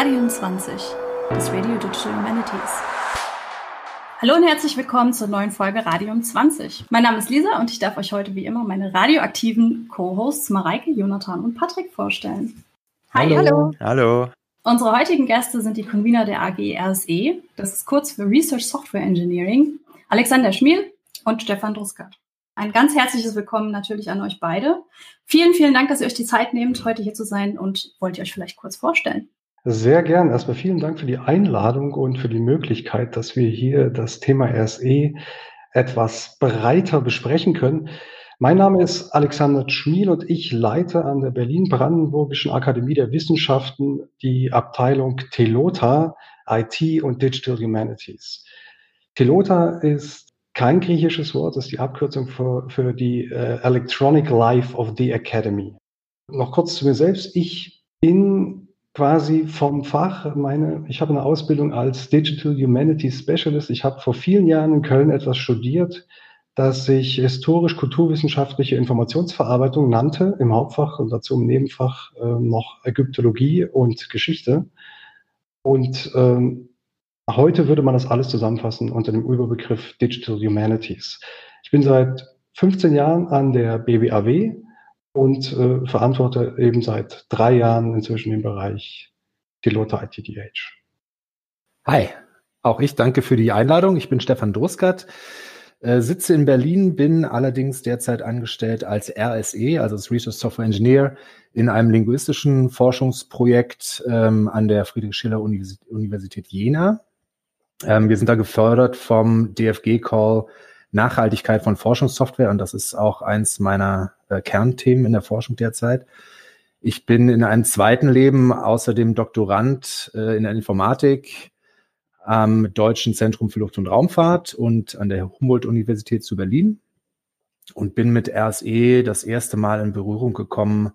Radium 20, das Radio Digital Humanities. Hallo und herzlich willkommen zur neuen Folge Radium 20. Mein Name ist Lisa und ich darf euch heute wie immer meine radioaktiven Co-Hosts Mareike, Jonathan und Patrick vorstellen. Hi, hallo. Hallo. Unsere heutigen Gäste sind die Convener der AG RSE, das ist kurz für Research Software Engineering, Alexander Schmiel und Stefan Druskert. Ein ganz herzliches Willkommen natürlich an euch beide. Vielen, vielen Dank, dass ihr euch die Zeit nehmt, heute hier zu sein und wollt ihr euch vielleicht kurz vorstellen? Sehr gern. Erstmal vielen Dank für die Einladung und für die Möglichkeit, dass wir hier das Thema RSE etwas breiter besprechen können. Mein Name ist Alexander Schmiel und ich leite an der Berlin-Brandenburgischen Akademie der Wissenschaften die Abteilung Telota IT und Digital Humanities. Telota ist kein griechisches Wort, ist die Abkürzung für, für die äh, Electronic Life of the Academy. Noch kurz zu mir selbst. Ich bin quasi vom Fach meine, ich habe eine Ausbildung als Digital Humanities Specialist. Ich habe vor vielen Jahren in Köln etwas studiert, das sich historisch-kulturwissenschaftliche Informationsverarbeitung nannte, im Hauptfach und dazu im Nebenfach äh, noch Ägyptologie und Geschichte. Und ähm, heute würde man das alles zusammenfassen unter dem Überbegriff Digital Humanities. Ich bin seit 15 Jahren an der BBAW, und äh, verantworte eben seit drei Jahren inzwischen den Bereich Pilota ITDH. Hi, auch ich danke für die Einladung. Ich bin Stefan Druskert, äh, sitze in Berlin, bin allerdings derzeit angestellt als RSE, also als Research Software Engineer, in einem linguistischen Forschungsprojekt ähm, an der Friedrich-Schiller-Universität Jena. Ähm, wir sind da gefördert vom DFG-Call Nachhaltigkeit von Forschungssoftware und das ist auch eins meiner äh, Kernthemen in der Forschung derzeit. Ich bin in einem zweiten Leben außerdem Doktorand äh, in der Informatik am Deutschen Zentrum für Luft- und Raumfahrt und an der Humboldt-Universität zu Berlin und bin mit RSE das erste Mal in Berührung gekommen,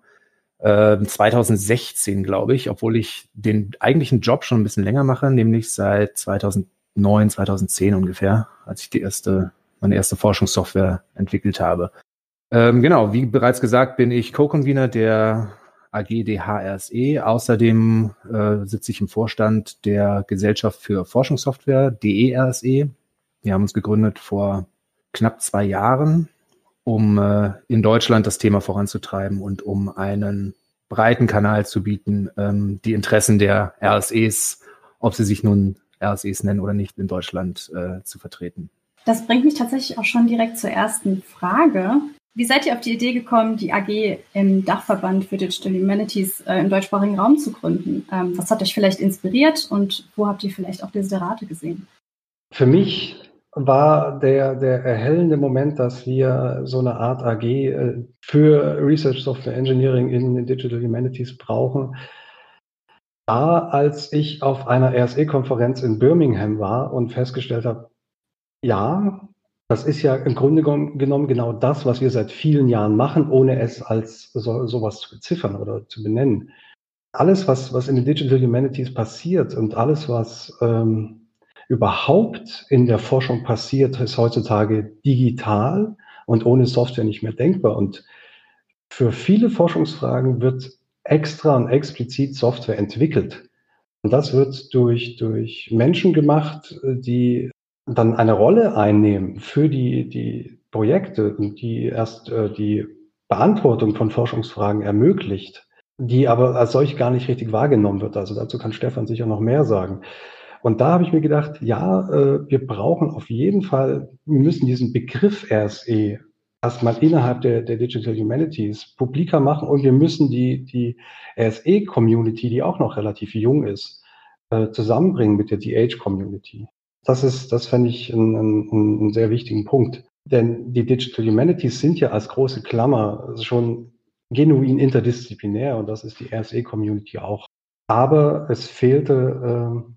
äh, 2016, glaube ich, obwohl ich den eigentlichen Job schon ein bisschen länger mache, nämlich seit 2009, 2010 ungefähr, als ich die erste meine erste Forschungssoftware entwickelt habe. Ähm, genau, wie bereits gesagt, bin ich Co-Convener der AGDHRSE. Außerdem äh, sitze ich im Vorstand der Gesellschaft für Forschungssoftware, DERSE. Wir haben uns gegründet vor knapp zwei Jahren, um äh, in Deutschland das Thema voranzutreiben und um einen breiten Kanal zu bieten, ähm, die Interessen der RSEs, ob sie sich nun RSEs nennen oder nicht, in Deutschland äh, zu vertreten. Das bringt mich tatsächlich auch schon direkt zur ersten Frage. Wie seid ihr auf die Idee gekommen, die AG im Dachverband für Digital Humanities äh, im deutschsprachigen Raum zu gründen? Ähm, was hat euch vielleicht inspiriert und wo habt ihr vielleicht auch Desiderate gesehen? Für mich war der, der erhellende Moment, dass wir so eine Art AG äh, für Research Software Engineering in Digital Humanities brauchen, war, als ich auf einer RSE-Konferenz in Birmingham war und festgestellt habe, ja, das ist ja im Grunde genommen genau das, was wir seit vielen Jahren machen, ohne es als so, sowas zu beziffern oder zu benennen. Alles, was, was in den Digital Humanities passiert und alles, was ähm, überhaupt in der Forschung passiert, ist heutzutage digital und ohne Software nicht mehr denkbar. Und für viele Forschungsfragen wird extra und explizit Software entwickelt. Und das wird durch, durch Menschen gemacht, die dann eine Rolle einnehmen für die, die Projekte die erst äh, die Beantwortung von Forschungsfragen ermöglicht, die aber als solch gar nicht richtig wahrgenommen wird. Also dazu kann Stefan sicher noch mehr sagen. Und da habe ich mir gedacht, ja, äh, wir brauchen auf jeden Fall, wir müssen diesen Begriff RSE erstmal innerhalb der, der Digital Humanities publiker machen und wir müssen die, die RSE-Community, die auch noch relativ jung ist, äh, zusammenbringen mit der DH-Community. Das ist, das fände ich einen, einen, einen sehr wichtigen Punkt. Denn die Digital Humanities sind ja als große Klammer schon genuin interdisziplinär und das ist die RSE-Community auch. Aber es fehlte äh,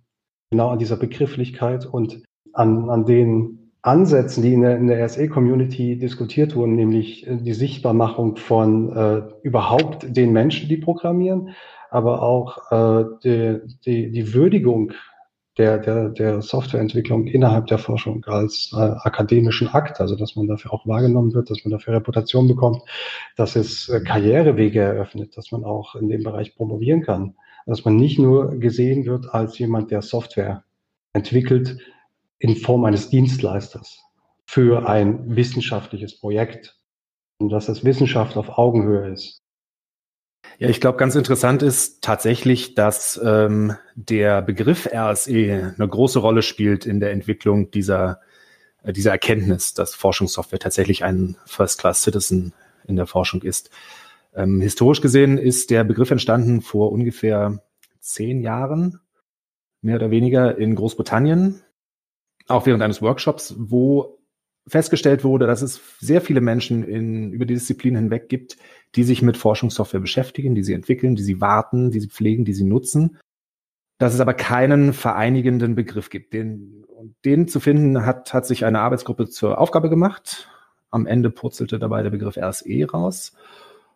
genau an dieser Begrifflichkeit und an, an den Ansätzen, die in der, in der RSE-Community diskutiert wurden, nämlich die Sichtbarmachung von äh, überhaupt den Menschen, die programmieren, aber auch äh, die, die, die Würdigung der, der, der Softwareentwicklung innerhalb der Forschung als äh, akademischen Akt, also dass man dafür auch wahrgenommen wird, dass man dafür Reputation bekommt, dass es äh, Karrierewege eröffnet, dass man auch in dem Bereich promovieren kann. dass man nicht nur gesehen wird als jemand, der Software entwickelt in Form eines Dienstleisters für ein wissenschaftliches Projekt und dass das Wissenschaft auf Augenhöhe ist. Ja, ich glaube, ganz interessant ist tatsächlich, dass ähm, der Begriff RSE eine große Rolle spielt in der Entwicklung dieser, äh, dieser Erkenntnis, dass Forschungssoftware tatsächlich ein First-Class-Citizen in der Forschung ist. Ähm, historisch gesehen ist der Begriff entstanden vor ungefähr zehn Jahren, mehr oder weniger in Großbritannien, auch während eines Workshops, wo festgestellt wurde, dass es sehr viele Menschen in, über die Disziplin hinweg gibt, die sich mit Forschungssoftware beschäftigen, die sie entwickeln, die sie warten, die sie pflegen, die sie nutzen. Dass es aber keinen vereinigenden Begriff gibt. Den, den zu finden hat, hat sich eine Arbeitsgruppe zur Aufgabe gemacht. Am Ende purzelte dabei der Begriff RSE raus.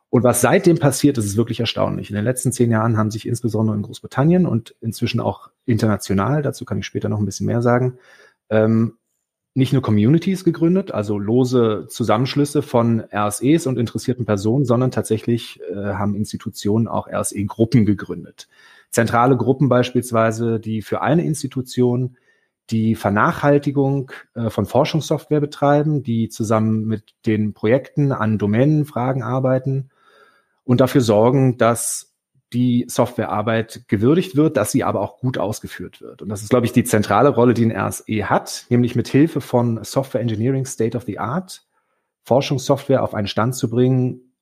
Und was seitdem passiert, ist, ist wirklich erstaunlich. In den letzten zehn Jahren haben sich insbesondere in Großbritannien und inzwischen auch international, dazu kann ich später noch ein bisschen mehr sagen, ähm, nicht nur Communities gegründet, also lose Zusammenschlüsse von RSEs und interessierten Personen, sondern tatsächlich äh, haben Institutionen auch RSE-Gruppen gegründet. Zentrale Gruppen beispielsweise, die für eine Institution die Vernachhaltigung äh, von Forschungssoftware betreiben, die zusammen mit den Projekten an Domänenfragen arbeiten und dafür sorgen, dass die Softwarearbeit gewürdigt wird, dass sie aber auch gut ausgeführt wird. Und das ist, glaube ich, die zentrale Rolle, die ein RSE hat, nämlich mit Hilfe von Software Engineering State of the Art Forschungssoftware auf einen Stand zu bringen,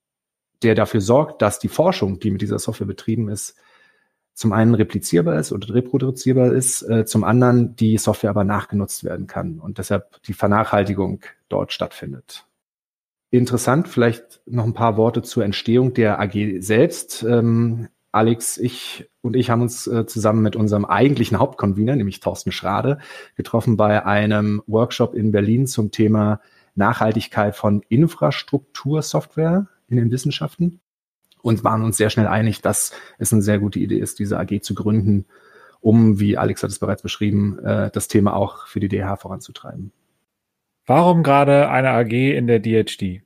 der dafür sorgt, dass die Forschung, die mit dieser Software betrieben ist, zum einen replizierbar ist und reproduzierbar ist, äh, zum anderen die Software aber nachgenutzt werden kann und deshalb die Vernachhaltigung dort stattfindet. Interessant, vielleicht noch ein paar Worte zur Entstehung der AG selbst. Ähm, Alex, ich und ich haben uns äh, zusammen mit unserem eigentlichen Hauptconvener, nämlich Thorsten Schrade, getroffen bei einem Workshop in Berlin zum Thema Nachhaltigkeit von Infrastruktursoftware in den Wissenschaften und waren uns sehr schnell einig, dass es eine sehr gute Idee ist, diese AG zu gründen, um, wie Alex hat es bereits beschrieben, äh, das Thema auch für die DH voranzutreiben. Warum gerade eine AG in der DHD?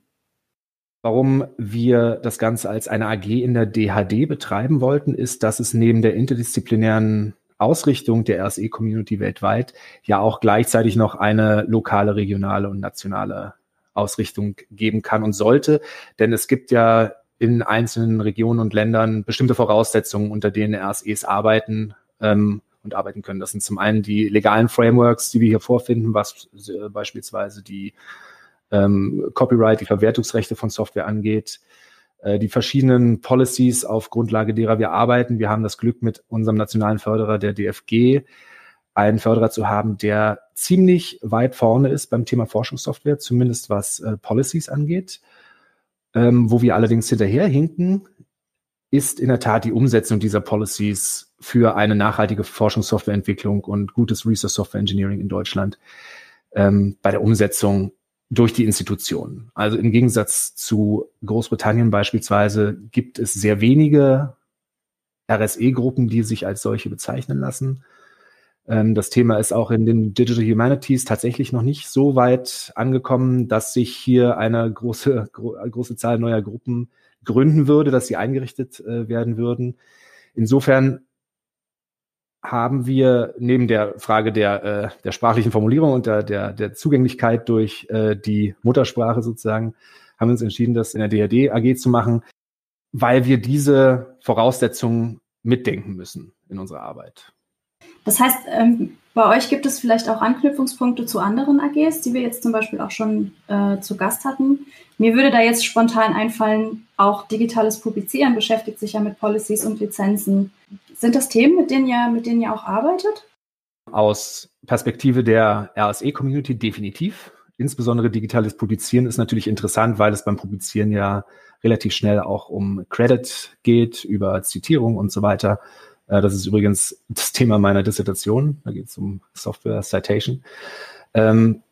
Warum wir das Ganze als eine AG in der DHD betreiben wollten, ist, dass es neben der interdisziplinären Ausrichtung der RSE-Community weltweit ja auch gleichzeitig noch eine lokale, regionale und nationale Ausrichtung geben kann und sollte. Denn es gibt ja in einzelnen Regionen und Ländern bestimmte Voraussetzungen, unter denen RSEs arbeiten ähm, und arbeiten können. Das sind zum einen die legalen Frameworks, die wir hier vorfinden, was äh, beispielsweise die ähm, Copyright, die Verwertungsrechte von Software angeht, äh, die verschiedenen Policies, auf Grundlage derer wir arbeiten. Wir haben das Glück, mit unserem nationalen Förderer, der DFG, einen Förderer zu haben, der ziemlich weit vorne ist beim Thema Forschungssoftware, zumindest was äh, Policies angeht. Ähm, wo wir allerdings hinterherhinken, ist in der Tat die Umsetzung dieser Policies für eine nachhaltige Forschungssoftwareentwicklung und gutes Resource Software Engineering in Deutschland ähm, bei der Umsetzung durch die Institutionen. Also im Gegensatz zu Großbritannien beispielsweise gibt es sehr wenige RSE-Gruppen, die sich als solche bezeichnen lassen. Ähm, das Thema ist auch in den Digital Humanities tatsächlich noch nicht so weit angekommen, dass sich hier eine große, gro große Zahl neuer Gruppen gründen würde, dass sie eingerichtet äh, werden würden. Insofern haben wir neben der Frage der, äh, der sprachlichen Formulierung und der, der, der Zugänglichkeit durch äh, die Muttersprache sozusagen, haben wir uns entschieden, das in der DRD AG zu machen, weil wir diese Voraussetzungen mitdenken müssen in unserer Arbeit. Das heißt, ähm, bei euch gibt es vielleicht auch Anknüpfungspunkte zu anderen AGs, die wir jetzt zum Beispiel auch schon äh, zu Gast hatten. Mir würde da jetzt spontan einfallen, auch digitales Publizieren beschäftigt sich ja mit Policies und Lizenzen. Sind das Themen, mit denen ihr, mit denen ihr auch arbeitet? Aus Perspektive der RSE-Community definitiv. Insbesondere digitales Publizieren ist natürlich interessant, weil es beim Publizieren ja relativ schnell auch um Credit geht, über Zitierung und so weiter. Äh, das ist übrigens das Thema meiner Dissertation. Da geht es um Software Citation. Ähm,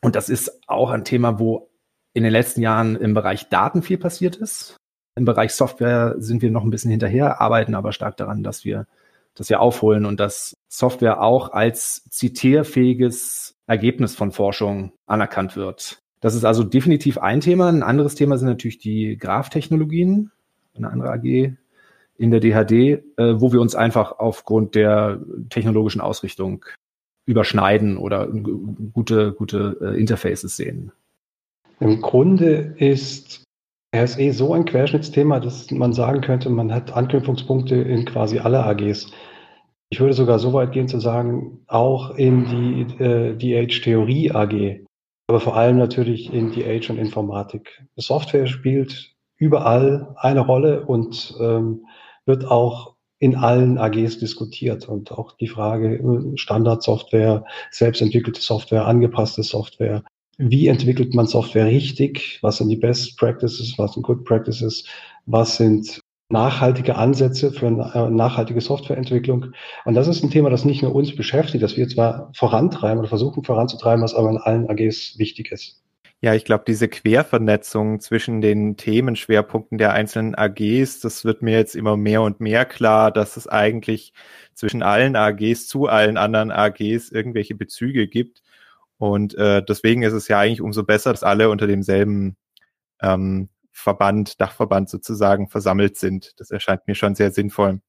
und das ist auch ein Thema, wo in den letzten Jahren im Bereich Daten viel passiert ist. Im Bereich Software sind wir noch ein bisschen hinterher, arbeiten aber stark daran, dass wir, dass wir aufholen und dass Software auch als zitierfähiges Ergebnis von Forschung anerkannt wird. Das ist also definitiv ein Thema. Ein anderes Thema sind natürlich die Graph-Technologien. Eine andere AG in der DHD, äh, wo wir uns einfach aufgrund der technologischen Ausrichtung überschneiden oder gute, gute äh, Interfaces sehen. Im Grunde ist RSE so ein Querschnittsthema, dass man sagen könnte, man hat Anknüpfungspunkte in quasi alle AGs. Ich würde sogar so weit gehen zu sagen, auch in die äh, DH-Theorie AG, aber vor allem natürlich in DH und Informatik. Software spielt überall eine Rolle und ähm, wird auch in allen AGs diskutiert und auch die Frage äh, Standardsoftware, selbstentwickelte Software, angepasste Software. Wie entwickelt man Software richtig? Was sind die Best Practices? Was sind Good Practices? Was sind nachhaltige Ansätze für eine äh, nachhaltige Softwareentwicklung? Und das ist ein Thema, das nicht nur uns beschäftigt, das wir zwar vorantreiben oder versuchen voranzutreiben, was aber in allen AGs wichtig ist. Ja, ich glaube, diese Quervernetzung zwischen den Themenschwerpunkten der einzelnen AGs, das wird mir jetzt immer mehr und mehr klar, dass es eigentlich zwischen allen AGs zu allen anderen AGs irgendwelche Bezüge gibt. Und äh, deswegen ist es ja eigentlich umso besser, dass alle unter demselben ähm, Verband, Dachverband sozusagen versammelt sind. Das erscheint mir schon sehr sinnvoll.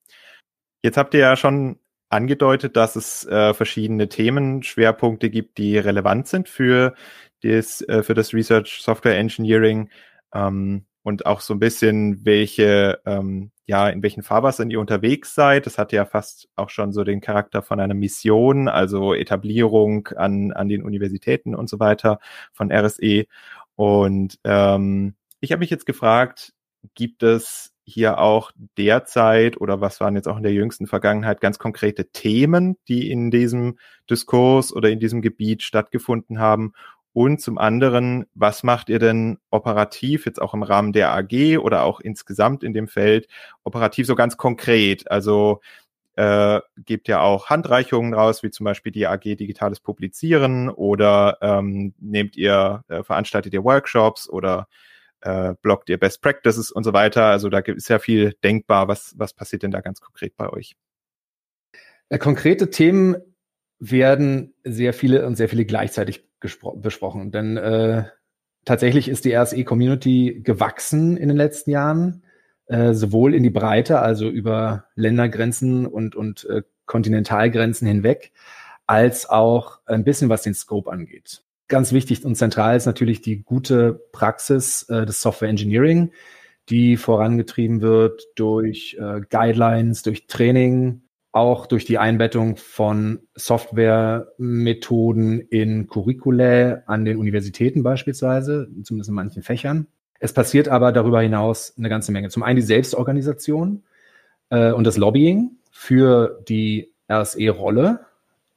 Jetzt habt ihr ja schon angedeutet, dass es äh, verschiedene Themenschwerpunkte gibt, die relevant sind für das, äh, für das Research Software Engineering ähm, und auch so ein bisschen, welche, ähm, ja, in welchen Fahrwassern ihr unterwegs seid. Das hat ja fast auch schon so den Charakter von einer Mission, also Etablierung an, an den Universitäten und so weiter von RSE. Und ähm, ich habe mich jetzt gefragt, gibt es hier auch derzeit oder was waren jetzt auch in der jüngsten Vergangenheit ganz konkrete Themen, die in diesem Diskurs oder in diesem Gebiet stattgefunden haben und zum anderen, was macht ihr denn operativ, jetzt auch im Rahmen der AG oder auch insgesamt in dem Feld, operativ so ganz konkret? Also äh, gebt ja auch Handreichungen raus, wie zum Beispiel die AG Digitales Publizieren oder ähm, nehmt ihr, äh, veranstaltet ihr Workshops oder äh, bloggt ihr Best Practices und so weiter. Also da ist ja viel denkbar. Was, was passiert denn da ganz konkret bei euch? Ja, konkrete Themen werden sehr viele und sehr viele gleichzeitig besprochen. Denn äh, tatsächlich ist die RSE-Community gewachsen in den letzten Jahren, äh, sowohl in die Breite, also über Ländergrenzen und, und äh, Kontinentalgrenzen hinweg, als auch ein bisschen was den Scope angeht. Ganz wichtig und zentral ist natürlich die gute Praxis äh, des Software Engineering, die vorangetrieben wird durch äh, Guidelines, durch Training, auch durch die Einbettung von Softwaremethoden in Curriculae an den Universitäten beispielsweise, zumindest in manchen Fächern. Es passiert aber darüber hinaus eine ganze Menge. Zum einen die Selbstorganisation äh, und das Lobbying für die RSE-Rolle,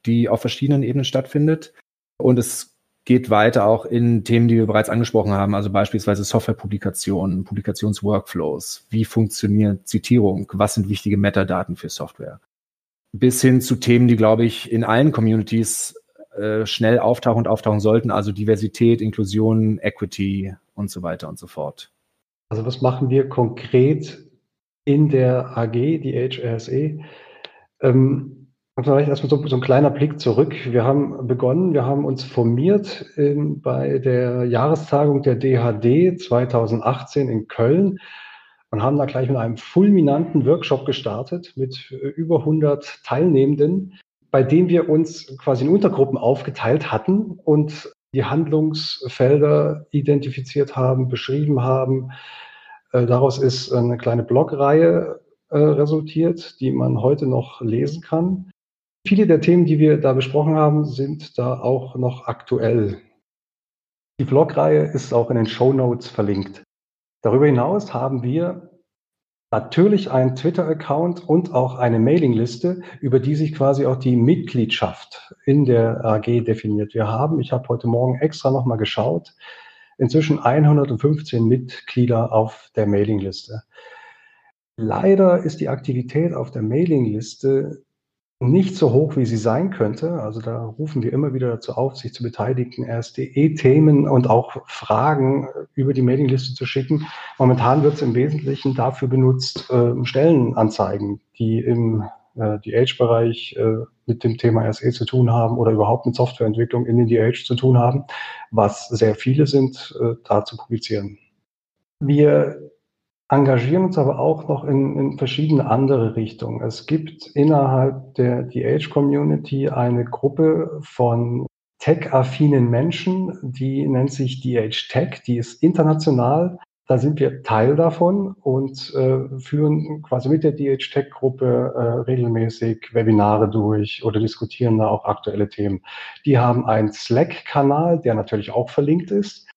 die auf verschiedenen Ebenen stattfindet. Und es geht weiter auch in Themen, die wir bereits angesprochen haben, also beispielsweise Softwarepublikationen, Publikationsworkflows. Wie funktioniert Zitierung? Was sind wichtige Metadaten für Software? Bis hin zu Themen, die, glaube ich, in allen Communities äh, schnell auftauchen und auftauchen sollten, also Diversität, Inklusion, Equity und so weiter und so fort. Also was machen wir konkret in der AG, die HRSE? Ähm, vielleicht erstmal so, so, ein kleiner Blick zurück. Wir haben begonnen, wir haben uns formiert in, bei der Jahrestagung der DHD 2018 in Köln und haben da gleich mit einem fulminanten Workshop gestartet mit äh, über 100 Teilnehmenden, bei dem wir uns quasi in Untergruppen aufgeteilt hatten und die Handlungsfelder identifiziert haben, beschrieben haben. Äh, daraus ist eine kleine Blogreihe äh, resultiert, die man heute noch lesen kann. Viele der Themen, die wir da besprochen haben, sind da auch noch aktuell. Die Blogreihe ist auch in den Show Notes verlinkt. Darüber hinaus haben wir natürlich einen Twitter-Account und auch eine Mailingliste, über die sich quasi auch die Mitgliedschaft in der AG definiert. Wir haben, ich habe heute Morgen extra nochmal geschaut, inzwischen 115 Mitglieder auf der Mailingliste. Leider ist die Aktivität auf der Mailingliste nicht so hoch, wie sie sein könnte. Also da rufen wir immer wieder dazu auf, sich zu beteiligen, RSDE-Themen und auch Fragen über die Mailingliste zu schicken. Momentan wird es im Wesentlichen dafür benutzt, äh, Stellenanzeigen, die im äh, DH-Bereich äh, mit dem Thema RSE zu tun haben oder überhaupt mit Softwareentwicklung in den DH zu tun haben, was sehr viele sind, äh, da zu publizieren. Wir engagieren uns aber auch noch in, in verschiedene andere Richtungen. Es gibt innerhalb der DH-Community eine Gruppe von tech-affinen Menschen, die nennt sich DH Tech, die ist international. Da sind wir Teil davon und äh, führen quasi mit der DH Tech Gruppe äh, regelmäßig Webinare durch oder diskutieren da auch aktuelle Themen. Die haben einen Slack-Kanal, der natürlich auch verlinkt ist.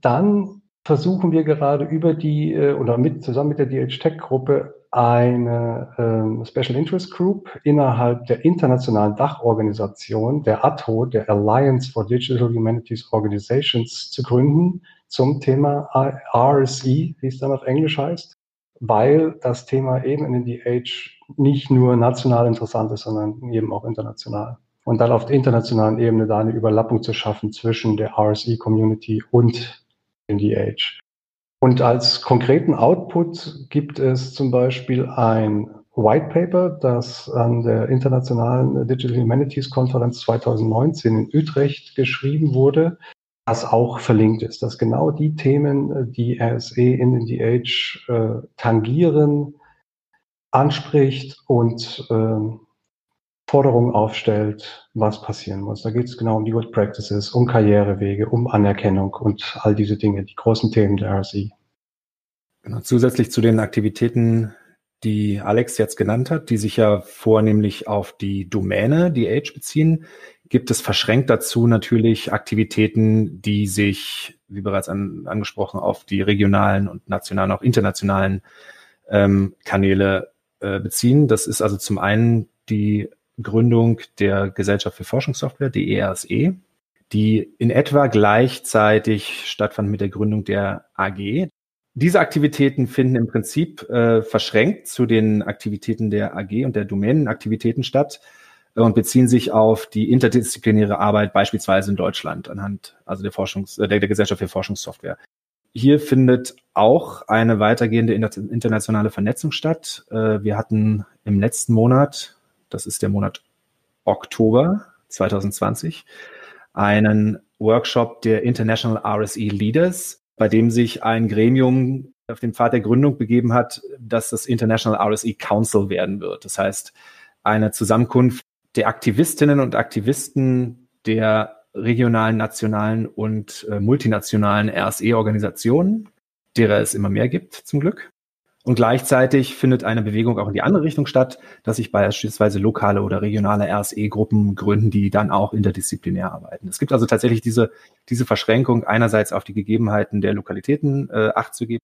Dann versuchen wir gerade über die äh, oder mit zusammen mit der DH Tech Gruppe eine ähm, Special Interest Group innerhalb der internationalen Dachorganisation der ATHO, der Alliance for Digital Humanities Organizations, zu gründen zum Thema RSE, wie es dann auf Englisch heißt, weil das Thema eben in den DH nicht nur national interessant ist, sondern eben auch international. Und dann auf der internationalen Ebene da eine Überlappung zu schaffen zwischen der RSE-Community und in die Age. Und als konkreten Output gibt es zum Beispiel ein White Paper, das an der Internationalen Digital Humanities Konferenz 2019 in Utrecht geschrieben wurde, das auch verlinkt ist, dass genau die Themen, die RSE in den DH äh, tangieren, anspricht und äh, Forderungen aufstellt, was passieren muss. Da geht es genau um die Good Practices, um Karrierewege, um Anerkennung und all diese Dinge, die großen Themen der RSI. Genau, zusätzlich zu den Aktivitäten, die Alex jetzt genannt hat, die sich ja vornehmlich auf die Domäne, die Age beziehen, gibt es verschränkt dazu natürlich Aktivitäten, die sich, wie bereits an, angesprochen, auf die regionalen und nationalen, auch internationalen ähm, Kanäle äh, beziehen. Das ist also zum einen die Gründung der Gesellschaft für Forschungssoftware, die ERSE, die in etwa gleichzeitig stattfand mit der Gründung der AG. Diese Aktivitäten finden im Prinzip äh, verschränkt zu den Aktivitäten der AG und der Domänenaktivitäten statt äh, und beziehen sich auf die interdisziplinäre Arbeit beispielsweise in Deutschland anhand also der Forschungs äh, der, der Gesellschaft für Forschungssoftware. Hier findet auch eine weitergehende internationale Vernetzung statt. Äh, wir hatten im letzten Monat das ist der Monat Oktober 2020, einen Workshop der International RSE Leaders, bei dem sich ein Gremium auf den Pfad der Gründung begeben hat, dass das International RSE Council werden wird. Das heißt, eine Zusammenkunft der Aktivistinnen und Aktivisten der regionalen, nationalen und äh, multinationalen RSE-Organisationen, derer es immer mehr gibt, zum Glück. Und gleichzeitig findet eine Bewegung auch in die andere Richtung statt, dass sich beispielsweise lokale oder regionale RSE-Gruppen gründen, die dann auch interdisziplinär arbeiten. Es gibt also tatsächlich diese, diese Verschränkung, einerseits auf die Gegebenheiten der Lokalitäten äh, Acht zu geben,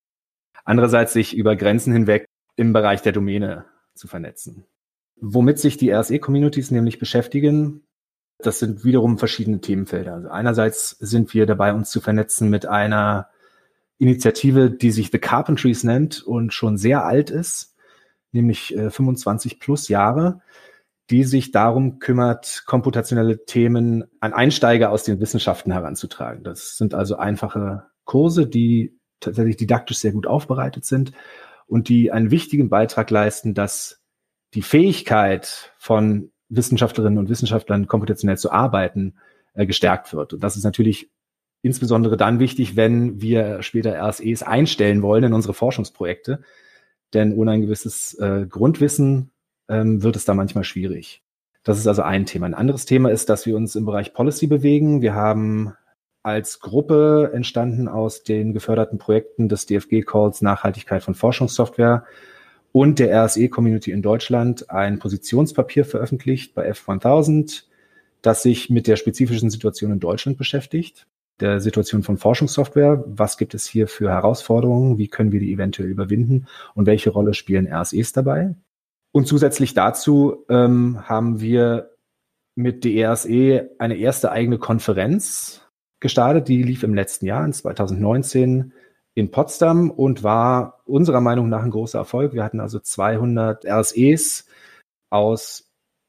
andererseits sich über Grenzen hinweg im Bereich der Domäne zu vernetzen. Womit sich die RSE-Communities nämlich beschäftigen, das sind wiederum verschiedene Themenfelder. Also einerseits sind wir dabei, uns zu vernetzen mit einer Initiative, die sich The Carpentries nennt und schon sehr alt ist, nämlich äh, 25 plus Jahre, die sich darum kümmert, komputationelle Themen an Einsteiger aus den Wissenschaften heranzutragen. Das sind also einfache Kurse, die tatsächlich didaktisch sehr gut aufbereitet sind und die einen wichtigen Beitrag leisten, dass die Fähigkeit von Wissenschaftlerinnen und Wissenschaftlern komputationell zu arbeiten äh, gestärkt wird. Und das ist natürlich insbesondere dann wichtig, wenn wir später RSEs einstellen wollen in unsere Forschungsprojekte. Denn ohne ein gewisses äh, Grundwissen ähm, wird es da manchmal schwierig. Das ist also ein Thema. Ein anderes Thema ist, dass wir uns im Bereich Policy bewegen. Wir haben als Gruppe entstanden aus den geförderten Projekten des DFG-Calls Nachhaltigkeit von Forschungssoftware und der RSE-Community in Deutschland ein Positionspapier veröffentlicht bei F1000, das sich mit der spezifischen Situation in Deutschland beschäftigt der Situation von Forschungssoftware. Was gibt es hier für Herausforderungen? Wie können wir die eventuell überwinden? Und welche Rolle spielen RSEs dabei? Und zusätzlich dazu ähm, haben wir mit der RSE eine erste eigene Konferenz gestartet. Die lief im letzten Jahr, in 2019, in Potsdam und war unserer Meinung nach ein großer Erfolg. Wir hatten also 200 RSEs aus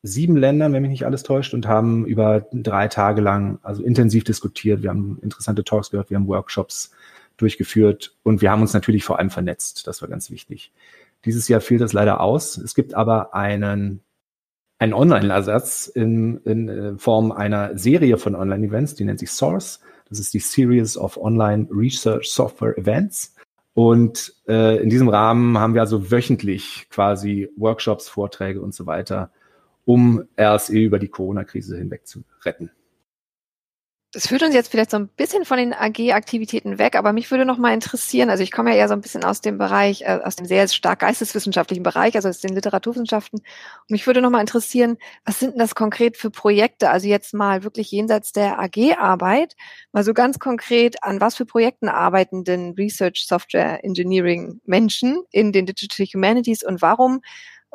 sieben Ländern, wenn mich nicht alles täuscht, und haben über drei Tage lang also intensiv diskutiert. Wir haben interessante Talks gehört, wir haben Workshops durchgeführt und wir haben uns natürlich vor allem vernetzt. Das war ganz wichtig. Dieses Jahr fiel das leider aus. Es gibt aber einen, einen Online-Ersatz in, in äh, Form einer Serie von Online-Events, die nennt sich Source. Das ist die Series of Online Research Software Events. Und äh, in diesem Rahmen haben wir also wöchentlich quasi Workshops, Vorträge und so weiter, um RSE über die Corona-Krise hinweg zu retten. Das führt uns jetzt vielleicht so ein bisschen von den AG-Aktivitäten weg, aber mich würde noch mal interessieren, also ich komme ja eher so ein bisschen aus dem Bereich, äh, aus dem sehr stark geisteswissenschaftlichen Bereich, also aus den Literaturwissenschaften. Und mich würde noch mal interessieren, was sind denn das konkret für Projekte? Also jetzt mal wirklich jenseits der AG-Arbeit, mal so ganz konkret, an was für Projekten arbeiten denn Research, Software, Engineering Menschen in den Digital Humanities und warum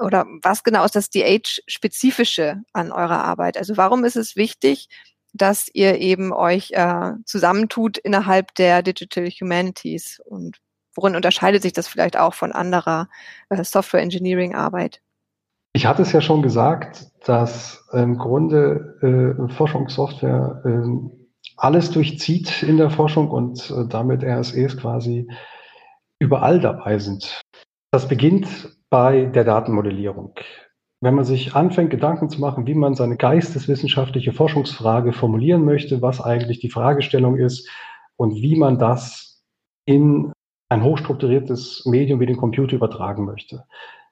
oder was genau ist das DH-spezifische an eurer Arbeit? Also warum ist es wichtig, dass ihr eben euch äh, zusammentut innerhalb der Digital Humanities und worin unterscheidet sich das vielleicht auch von anderer äh, Software Engineering Arbeit? Ich hatte es ja schon gesagt, dass im Grunde äh, Forschungssoftware äh, alles durchzieht in der Forschung und äh, damit RSEs quasi überall dabei sind. Das beginnt bei der Datenmodellierung. Wenn man sich anfängt, Gedanken zu machen, wie man seine geisteswissenschaftliche Forschungsfrage formulieren möchte, was eigentlich die Fragestellung ist und wie man das in ein hochstrukturiertes Medium wie den Computer übertragen möchte.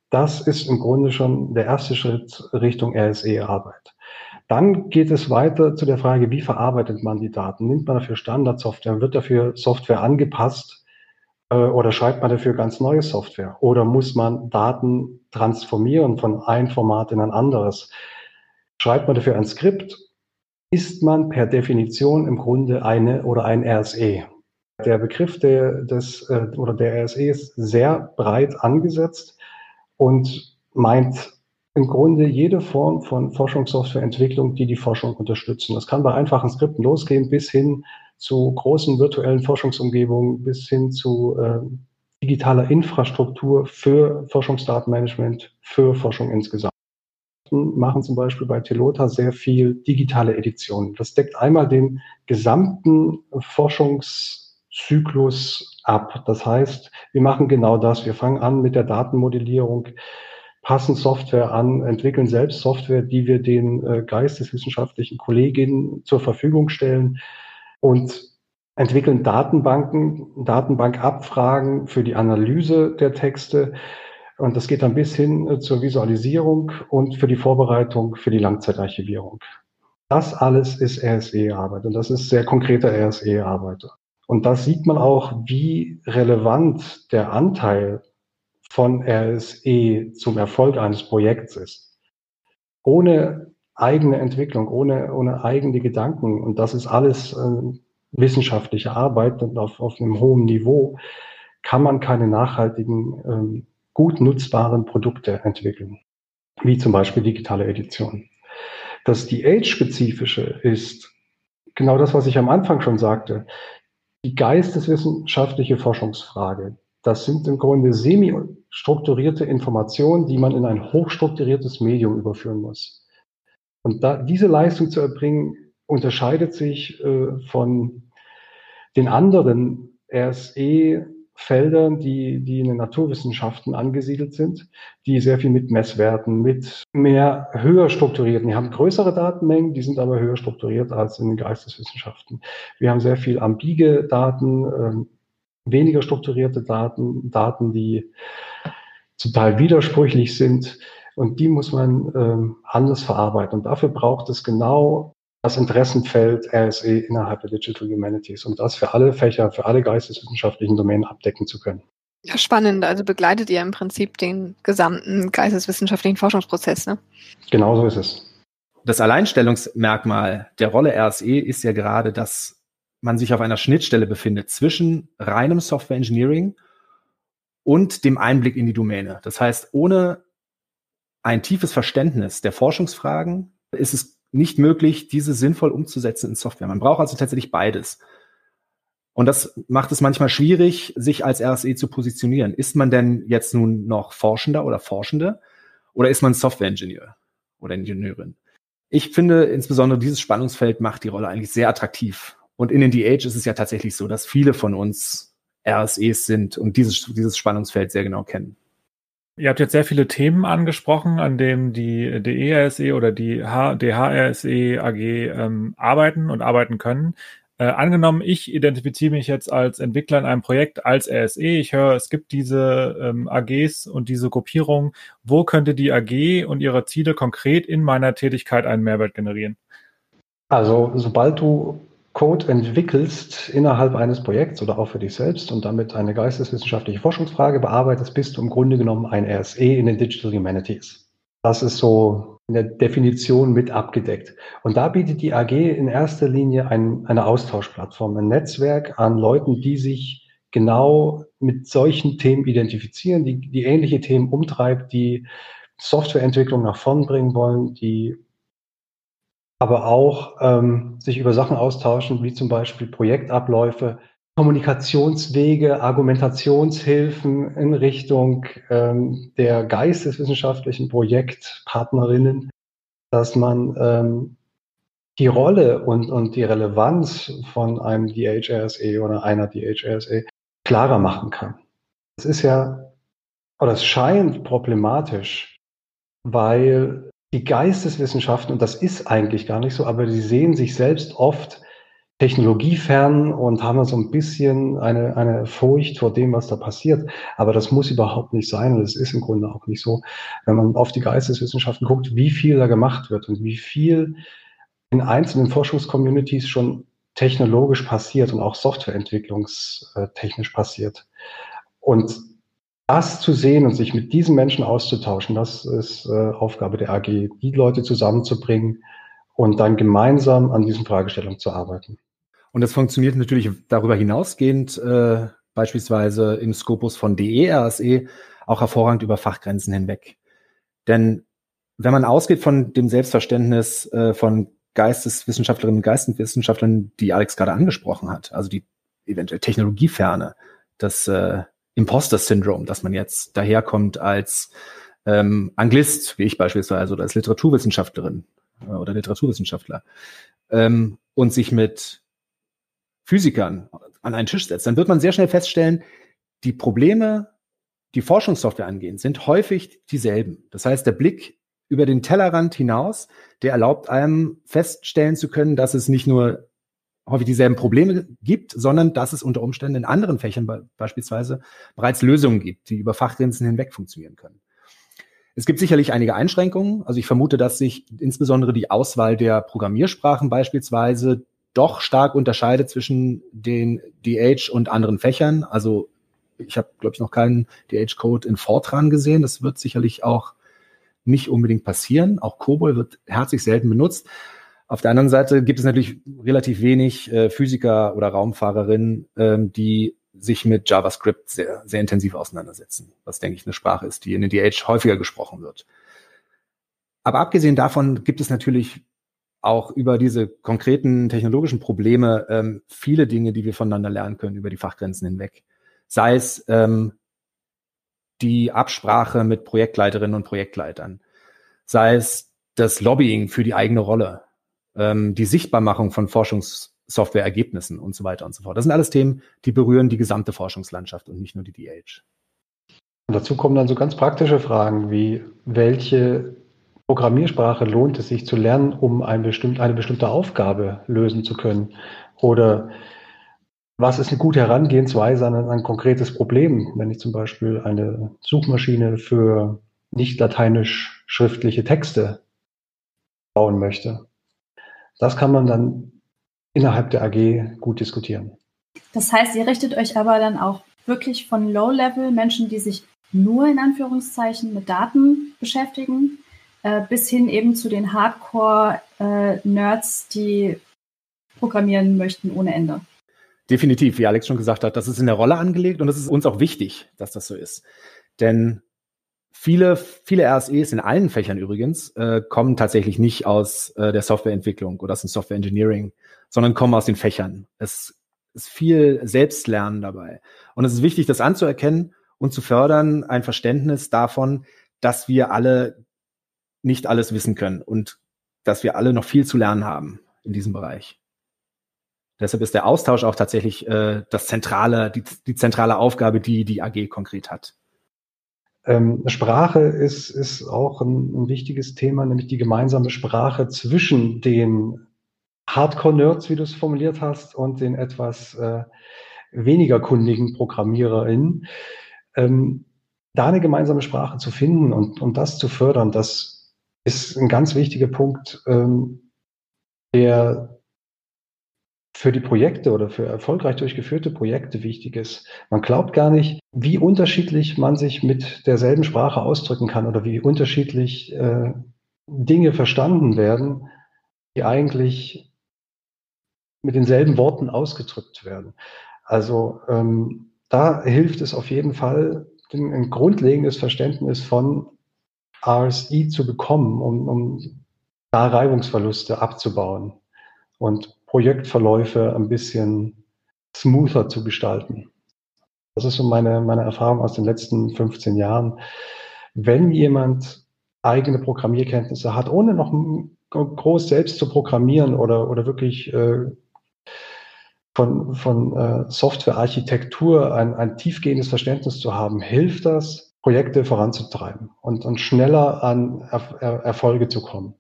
Das ist im Grunde schon der erste Schritt Richtung RSE-Arbeit. Dann geht es weiter zu der Frage, wie verarbeitet man die Daten? Nimmt man dafür Standardsoftware? Wird dafür Software angepasst? Äh, oder schreibt man dafür ganz neue Software? Oder muss man Daten transformieren von einem Format in ein anderes? Schreibt man dafür ein Skript? Ist man per Definition im Grunde eine oder ein RSE? Der Begriff der, des, äh, oder der RSE ist sehr breit angesetzt und meint im Grunde jede Form von Forschungssoftwareentwicklung, die die Forschung unterstützen. Das kann bei einfachen Skripten losgehen bis hin zu großen virtuellen Forschungsumgebungen bis hin zu äh, digitaler Infrastruktur für Forschungsdatenmanagement, für Forschung insgesamt. Wir machen zum Beispiel bei Telota sehr viel digitale Editionen. Das deckt einmal den gesamten Forschungszyklus ab. Das heißt, wir machen genau das. Wir fangen an mit der Datenmodellierung, passen Software an, entwickeln selbst Software, die wir den äh, geisteswissenschaftlichen Kolleginnen zur Verfügung stellen und entwickeln Datenbanken, Datenbankabfragen für die Analyse der Texte. Und das geht dann bis hin äh, zur Visualisierung und für die Vorbereitung für die Langzeitarchivierung. Das alles ist RSE-Arbeit und das ist sehr konkrete RSE-Arbeit. Und das sieht man auch, wie relevant der Anteil von RSE zum Erfolg eines Projekts ist. Ohne eigene Entwicklung, ohne, ohne eigene Gedanken. Und das ist alles äh, wissenschaftliche Arbeit und auf, auf einem hohen Niveau, kann man keine nachhaltigen, ähm, gut nutzbaren Produkte entwickeln, wie zum Beispiel digitale Edition. Das DH-spezifische ist genau das, was ich am Anfang schon sagte, die geisteswissenschaftliche Forschungsfrage. Das sind im Grunde semi-strukturierte Informationen, die man in ein hochstrukturiertes Medium überführen muss. Und da, diese Leistung zu erbringen, unterscheidet sich äh, von den anderen RSE-Feldern, die, die in den Naturwissenschaften angesiedelt sind, die sehr viel mit Messwerten, mit mehr höher strukturierten, die haben größere Datenmengen, die sind aber höher strukturiert als in den Geisteswissenschaften. Wir haben sehr viel ambige Daten, äh, weniger strukturierte Daten, Daten, die zum Teil widersprüchlich sind. Und die muss man ähm, anders verarbeiten. Und dafür braucht es genau das Interessenfeld RSE innerhalb der Digital Humanities, um das für alle Fächer, für alle geisteswissenschaftlichen Domänen abdecken zu können. Ja, spannend. Also begleitet ihr im Prinzip den gesamten geisteswissenschaftlichen Forschungsprozess, ne? Genau so ist es. Das Alleinstellungsmerkmal der Rolle RSE ist ja gerade, dass man sich auf einer Schnittstelle befindet zwischen reinem Software Engineering und dem Einblick in die Domäne. Das heißt, ohne ein tiefes Verständnis der Forschungsfragen ist es nicht möglich, diese sinnvoll umzusetzen in Software. Man braucht also tatsächlich beides. Und das macht es manchmal schwierig, sich als RSE zu positionieren. Ist man denn jetzt nun noch Forschender oder Forschende oder ist man Software-Ingenieur oder Ingenieurin? Ich finde insbesondere dieses Spannungsfeld macht die Rolle eigentlich sehr attraktiv. Und in den DH ist es ja tatsächlich so, dass viele von uns RSEs sind und dieses, dieses Spannungsfeld sehr genau kennen. Ihr habt jetzt sehr viele Themen angesprochen, an denen die DERSE oder die DHRSE AG ähm, arbeiten und arbeiten können. Äh, angenommen, ich identifiziere mich jetzt als Entwickler in einem Projekt als RSE. Ich höre, es gibt diese ähm, AGs und diese Gruppierung. Wo könnte die AG und ihre Ziele konkret in meiner Tätigkeit einen Mehrwert generieren? Also sobald du Code entwickelst innerhalb eines Projekts oder auch für dich selbst und damit eine geisteswissenschaftliche Forschungsfrage bearbeitest, bist du im Grunde genommen ein RSE in den Digital Humanities. Das ist so in der Definition mit abgedeckt. Und da bietet die AG in erster Linie ein, eine Austauschplattform, ein Netzwerk an Leuten, die sich genau mit solchen Themen identifizieren, die, die ähnliche Themen umtreibt, die Softwareentwicklung nach vorn bringen wollen, die aber auch ähm, sich über Sachen austauschen, wie zum Beispiel Projektabläufe, Kommunikationswege, Argumentationshilfen in Richtung ähm, der geisteswissenschaftlichen Projektpartnerinnen, dass man ähm, die Rolle und, und die Relevanz von einem DHRSE oder einer DHRSE klarer machen kann. Es ist ja, oder es scheint problematisch, weil die Geisteswissenschaften, und das ist eigentlich gar nicht so, aber sie sehen sich selbst oft technologiefern und haben so ein bisschen eine, eine Furcht vor dem, was da passiert. Aber das muss überhaupt nicht sein und es ist im Grunde auch nicht so. Wenn man auf die Geisteswissenschaften guckt, wie viel da gemacht wird und wie viel in einzelnen Forschungscommunities schon technologisch passiert und auch softwareentwicklungstechnisch passiert. Und das zu sehen und sich mit diesen Menschen auszutauschen, das ist äh, Aufgabe der AG, die Leute zusammenzubringen und dann gemeinsam an diesen Fragestellungen zu arbeiten. Und das funktioniert natürlich darüber hinausgehend, äh, beispielsweise im Skopus von DERSE, auch hervorragend über Fachgrenzen hinweg. Denn wenn man ausgeht von dem Selbstverständnis äh, von Geisteswissenschaftlerinnen und Geisteswissenschaftlern, die Alex gerade angesprochen hat, also die eventuell Technologieferne, das äh, Imposter-Syndrom, dass man jetzt daherkommt als ähm, Anglist, wie ich beispielsweise, oder als Literaturwissenschaftlerin äh, oder Literaturwissenschaftler, ähm, und sich mit Physikern an einen Tisch setzt, dann wird man sehr schnell feststellen, die Probleme, die Forschungssoftware angehen, sind häufig dieselben. Das heißt, der Blick über den Tellerrand hinaus, der erlaubt einem feststellen zu können, dass es nicht nur häufig dieselben Probleme gibt, sondern dass es unter Umständen in anderen Fächern be beispielsweise bereits Lösungen gibt, die über Fachgrenzen hinweg funktionieren können. Es gibt sicherlich einige Einschränkungen. Also ich vermute, dass sich insbesondere die Auswahl der Programmiersprachen beispielsweise doch stark unterscheidet zwischen den DH und anderen Fächern. Also ich habe, glaube ich, noch keinen DH-Code in Fortran gesehen. Das wird sicherlich auch nicht unbedingt passieren. Auch COBOL wird herzlich selten benutzt. Auf der anderen Seite gibt es natürlich relativ wenig äh, Physiker oder Raumfahrerinnen, ähm, die sich mit JavaScript sehr, sehr intensiv auseinandersetzen, was, denke ich, eine Sprache ist, die in den DH häufiger gesprochen wird. Aber abgesehen davon gibt es natürlich auch über diese konkreten technologischen Probleme ähm, viele Dinge, die wir voneinander lernen können über die Fachgrenzen hinweg. Sei es ähm, die Absprache mit Projektleiterinnen und Projektleitern, sei es das Lobbying für die eigene Rolle, ähm, die Sichtbarmachung von Forschungssoftware-Ergebnissen und so weiter und so fort. Das sind alles Themen, die berühren die gesamte Forschungslandschaft und nicht nur die DH. Und dazu kommen dann so ganz praktische Fragen wie, welche Programmiersprache lohnt es sich zu lernen, um ein bestimmt, eine bestimmte Aufgabe lösen zu können? Oder was ist eine gute Herangehensweise an ein, ein konkretes Problem, wenn ich zum Beispiel eine Suchmaschine für nicht lateinisch schriftliche Texte bauen möchte? Das kann man dann innerhalb der AG gut diskutieren. Das heißt, ihr richtet euch aber dann auch wirklich von Low-Level Menschen, die sich nur in Anführungszeichen mit Daten beschäftigen, äh, bis hin eben zu den Hardcore-Nerds, äh, die programmieren möchten ohne Ende. Definitiv, wie Alex schon gesagt hat, das ist in der Rolle angelegt und es ist uns auch wichtig, dass das so ist. Denn Viele, viele RSEs in allen Fächern übrigens äh, kommen tatsächlich nicht aus äh, der Softwareentwicklung oder aus dem Software Engineering, sondern kommen aus den Fächern. Es ist viel Selbstlernen dabei. Und es ist wichtig, das anzuerkennen und zu fördern, ein Verständnis davon, dass wir alle nicht alles wissen können und dass wir alle noch viel zu lernen haben in diesem Bereich. Deshalb ist der Austausch auch tatsächlich äh, das zentrale, die, die zentrale Aufgabe, die die AG konkret hat. Ähm, Sprache ist, ist auch ein, ein wichtiges Thema, nämlich die gemeinsame Sprache zwischen den Hardcore-Nerds, wie du es formuliert hast, und den etwas äh, weniger kundigen ProgrammiererInnen, ähm, da eine gemeinsame Sprache zu finden und, und das zu fördern, das ist ein ganz wichtiger Punkt, ähm, der für die Projekte oder für erfolgreich durchgeführte Projekte wichtig ist. Man glaubt gar nicht, wie unterschiedlich man sich mit derselben Sprache ausdrücken kann oder wie unterschiedlich äh, Dinge verstanden werden, die eigentlich mit denselben Worten ausgedrückt werden. Also ähm, da hilft es auf jeden Fall, ein grundlegendes Verständnis von RSI zu bekommen, um, um da Reibungsverluste abzubauen und Projektverläufe ein bisschen smoother zu gestalten. Das ist so meine, meine Erfahrung aus den letzten 15 Jahren. Wenn jemand eigene Programmierkenntnisse hat, ohne noch groß selbst zu programmieren oder, oder wirklich äh, von, von äh, Softwarearchitektur ein, ein tiefgehendes Verständnis zu haben, hilft das, Projekte voranzutreiben und, und schneller an er Erfolge zu kommen.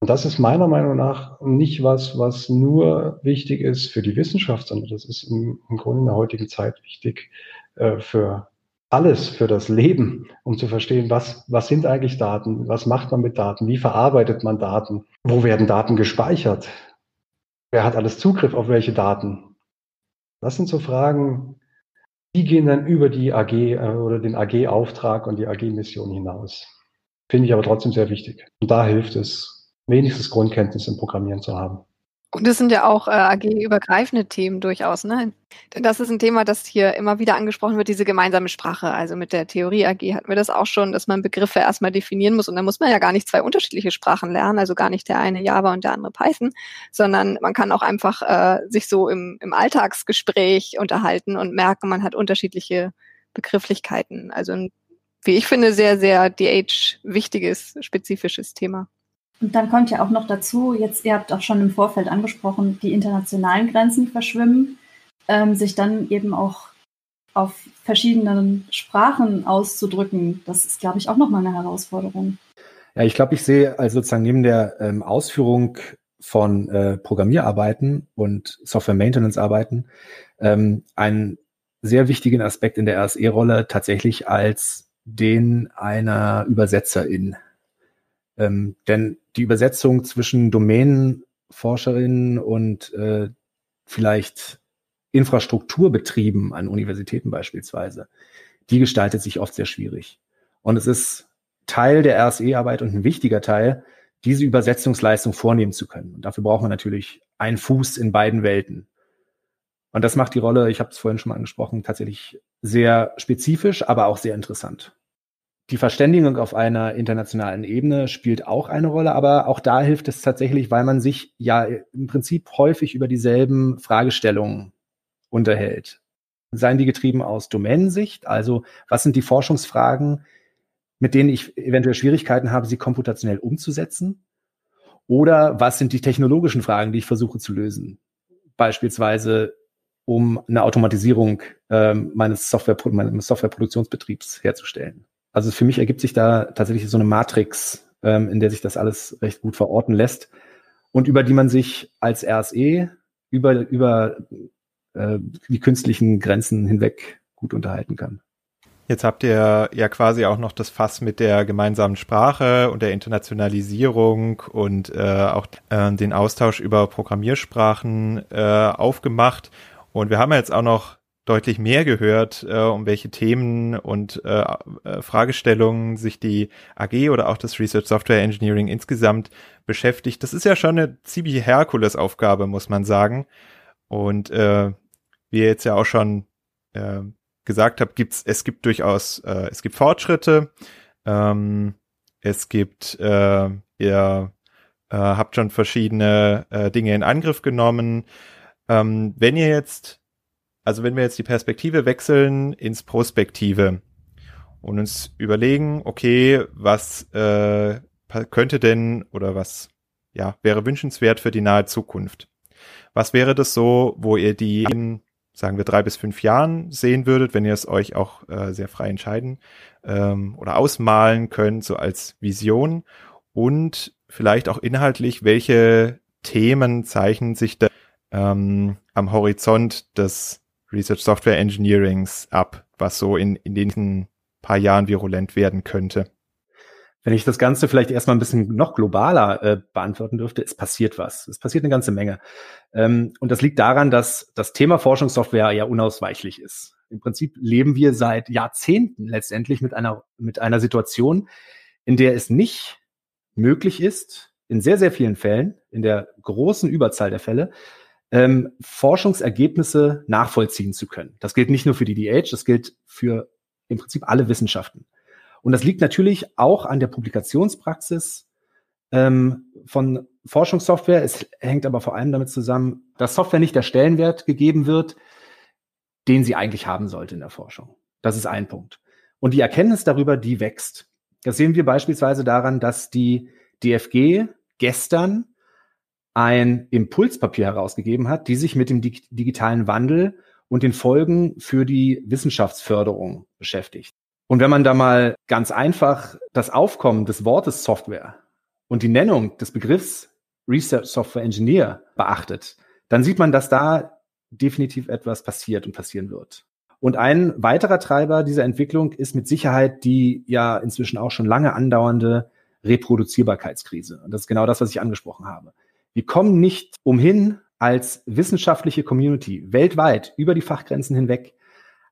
Und das ist meiner Meinung nach nicht was, was nur wichtig ist für die Wissenschaft, sondern das ist im, im Grunde in der heutigen Zeit wichtig äh, für alles, für das Leben, um zu verstehen, was, was sind eigentlich Daten, was macht man mit Daten, wie verarbeitet man Daten, wo werden Daten gespeichert, wer hat alles Zugriff auf welche Daten. Das sind so Fragen, die gehen dann über die AG äh, oder den AG-Auftrag und die AG-Mission hinaus. Finde ich aber trotzdem sehr wichtig. Und da hilft es, wenigstens Grundkenntnis im Programmieren zu haben. Und das sind ja auch äh, AG-übergreifende Themen durchaus, ne? Denn das ist ein Thema, das hier immer wieder angesprochen wird, diese gemeinsame Sprache. Also mit der Theorie AG hatten wir das auch schon, dass man Begriffe erstmal definieren muss. Und da muss man ja gar nicht zwei unterschiedliche Sprachen lernen, also gar nicht der eine Java und der andere Python, sondern man kann auch einfach äh, sich so im, im Alltagsgespräch unterhalten und merken, man hat unterschiedliche Begrifflichkeiten. Also ein, wie ich finde, sehr, sehr DH wichtiges, spezifisches Thema. Und dann kommt ja auch noch dazu, jetzt, ihr habt auch schon im Vorfeld angesprochen, die internationalen Grenzen verschwimmen, ähm, sich dann eben auch auf verschiedenen Sprachen auszudrücken. Das ist, glaube ich, auch nochmal eine Herausforderung. Ja, ich glaube, ich sehe also sozusagen neben der ähm, Ausführung von äh, Programmierarbeiten und Software-Maintenance-Arbeiten ähm, einen sehr wichtigen Aspekt in der RSE-Rolle tatsächlich als den einer Übersetzerin. Ähm, denn die Übersetzung zwischen Domänenforscherinnen und äh, vielleicht Infrastrukturbetrieben an Universitäten beispielsweise, die gestaltet sich oft sehr schwierig. Und es ist Teil der RSE-Arbeit und ein wichtiger Teil, diese Übersetzungsleistung vornehmen zu können. Und dafür braucht man natürlich einen Fuß in beiden Welten. Und das macht die Rolle, ich habe es vorhin schon mal angesprochen, tatsächlich sehr spezifisch, aber auch sehr interessant. Die Verständigung auf einer internationalen Ebene spielt auch eine Rolle, aber auch da hilft es tatsächlich, weil man sich ja im Prinzip häufig über dieselben Fragestellungen unterhält. Seien die getrieben aus Domänensicht, also was sind die Forschungsfragen, mit denen ich eventuell Schwierigkeiten habe, sie komputationell umzusetzen? Oder was sind die technologischen Fragen, die ich versuche zu lösen? Beispielsweise um eine Automatisierung ähm, meines Software, meines Softwareproduktionsbetriebs herzustellen. Also für mich ergibt sich da tatsächlich so eine Matrix, ähm, in der sich das alles recht gut verorten lässt und über die man sich als RSE über, über äh, die künstlichen Grenzen hinweg gut unterhalten kann. Jetzt habt ihr ja quasi auch noch das Fass mit der gemeinsamen Sprache und der Internationalisierung und äh, auch äh, den Austausch über Programmiersprachen äh, aufgemacht. Und wir haben jetzt auch noch deutlich mehr gehört, äh, um welche Themen und äh, äh, Fragestellungen sich die AG oder auch das Research Software Engineering insgesamt beschäftigt. Das ist ja schon eine ziemliche Herkulesaufgabe, muss man sagen. Und äh, wie ihr jetzt ja auch schon äh, gesagt habt, gibt's es gibt durchaus äh, es gibt Fortschritte. Ähm, es gibt äh, ihr äh, habt schon verschiedene äh, Dinge in Angriff genommen. Ähm, wenn ihr jetzt also wenn wir jetzt die Perspektive wechseln ins Prospektive und uns überlegen, okay, was äh, könnte denn oder was ja wäre wünschenswert für die nahe Zukunft? Was wäre das so, wo ihr die in, sagen wir drei bis fünf Jahren sehen würdet, wenn ihr es euch auch äh, sehr frei entscheiden ähm, oder ausmalen könnt, so als Vision und vielleicht auch inhaltlich, welche Themen zeichnen sich da ähm, am Horizont des Research Software Engineerings ab, was so in, in den nächsten paar Jahren virulent werden könnte? Wenn ich das Ganze vielleicht erstmal ein bisschen noch globaler äh, beantworten dürfte, es passiert was. Es passiert eine ganze Menge. Ähm, und das liegt daran, dass das Thema Forschungssoftware ja unausweichlich ist. Im Prinzip leben wir seit Jahrzehnten letztendlich mit einer, mit einer Situation, in der es nicht möglich ist, in sehr, sehr vielen Fällen, in der großen Überzahl der Fälle, ähm, Forschungsergebnisse nachvollziehen zu können. Das gilt nicht nur für die DH, das gilt für im Prinzip alle Wissenschaften. Und das liegt natürlich auch an der Publikationspraxis ähm, von Forschungssoftware. Es hängt aber vor allem damit zusammen, dass Software nicht der Stellenwert gegeben wird, den sie eigentlich haben sollte in der Forschung. Das ist ein Punkt. Und die Erkenntnis darüber, die wächst. Das sehen wir beispielsweise daran, dass die DFG gestern ein Impulspapier herausgegeben hat, die sich mit dem digitalen Wandel und den Folgen für die Wissenschaftsförderung beschäftigt. Und wenn man da mal ganz einfach das Aufkommen des Wortes Software und die Nennung des Begriffs Research Software Engineer beachtet, dann sieht man, dass da definitiv etwas passiert und passieren wird. Und ein weiterer Treiber dieser Entwicklung ist mit Sicherheit die ja inzwischen auch schon lange andauernde Reproduzierbarkeitskrise. Und das ist genau das, was ich angesprochen habe. Wir kommen nicht umhin, als wissenschaftliche Community weltweit über die Fachgrenzen hinweg